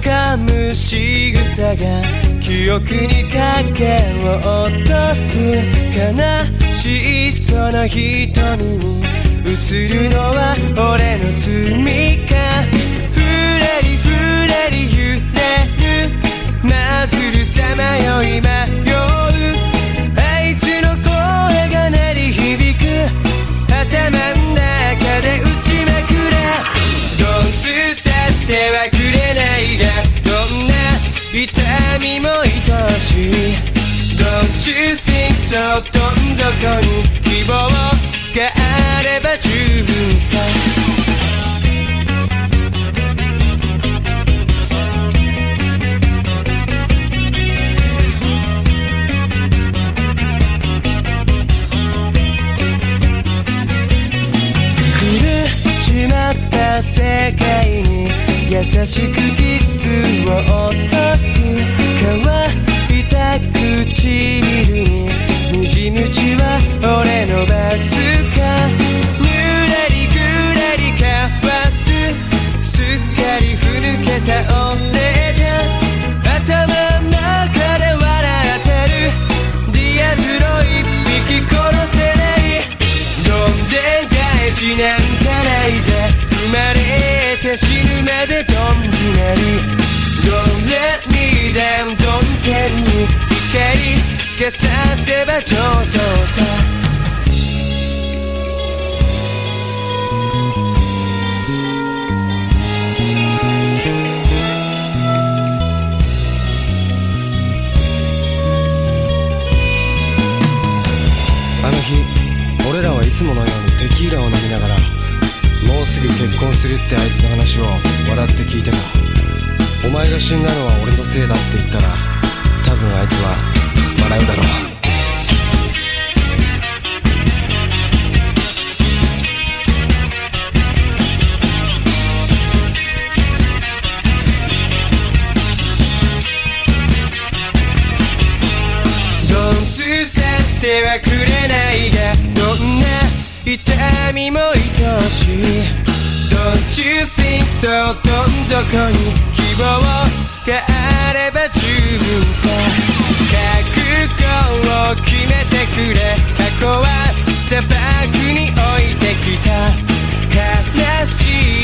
噛む仕草が記憶に影を落とす悲しいその瞳に映るのは俺の罪か。ふらりふらりくれないがどんな痛みも愛しい Don't you think so どん底に希望があれば十分さ狂っちまった世界優しくキスを落とす乾いた唇に滲む血は俺の罰かぬらりぐらり交わすすっかりふぬけた俺じゃ頭の中で笑ってるディアブロ一匹殺せないどんでん返しなんかないぜ生まれて死ぬまでどんじなり Don't let me down どんけんに光消させば上等さ。あの日俺らはいつものようにテキーラを飲みながらすぐ結婚するってあいつの話を笑って聞いてた。お前が死んだのは俺のせいだって言ったら多分あいつは笑うだろう。てはくれないがどんな痛みも愛しい。Don't you think so? どん底に希望があれば十分さ。覚悟を決めてくれ。過去は砂漠に置いてきた。悲しい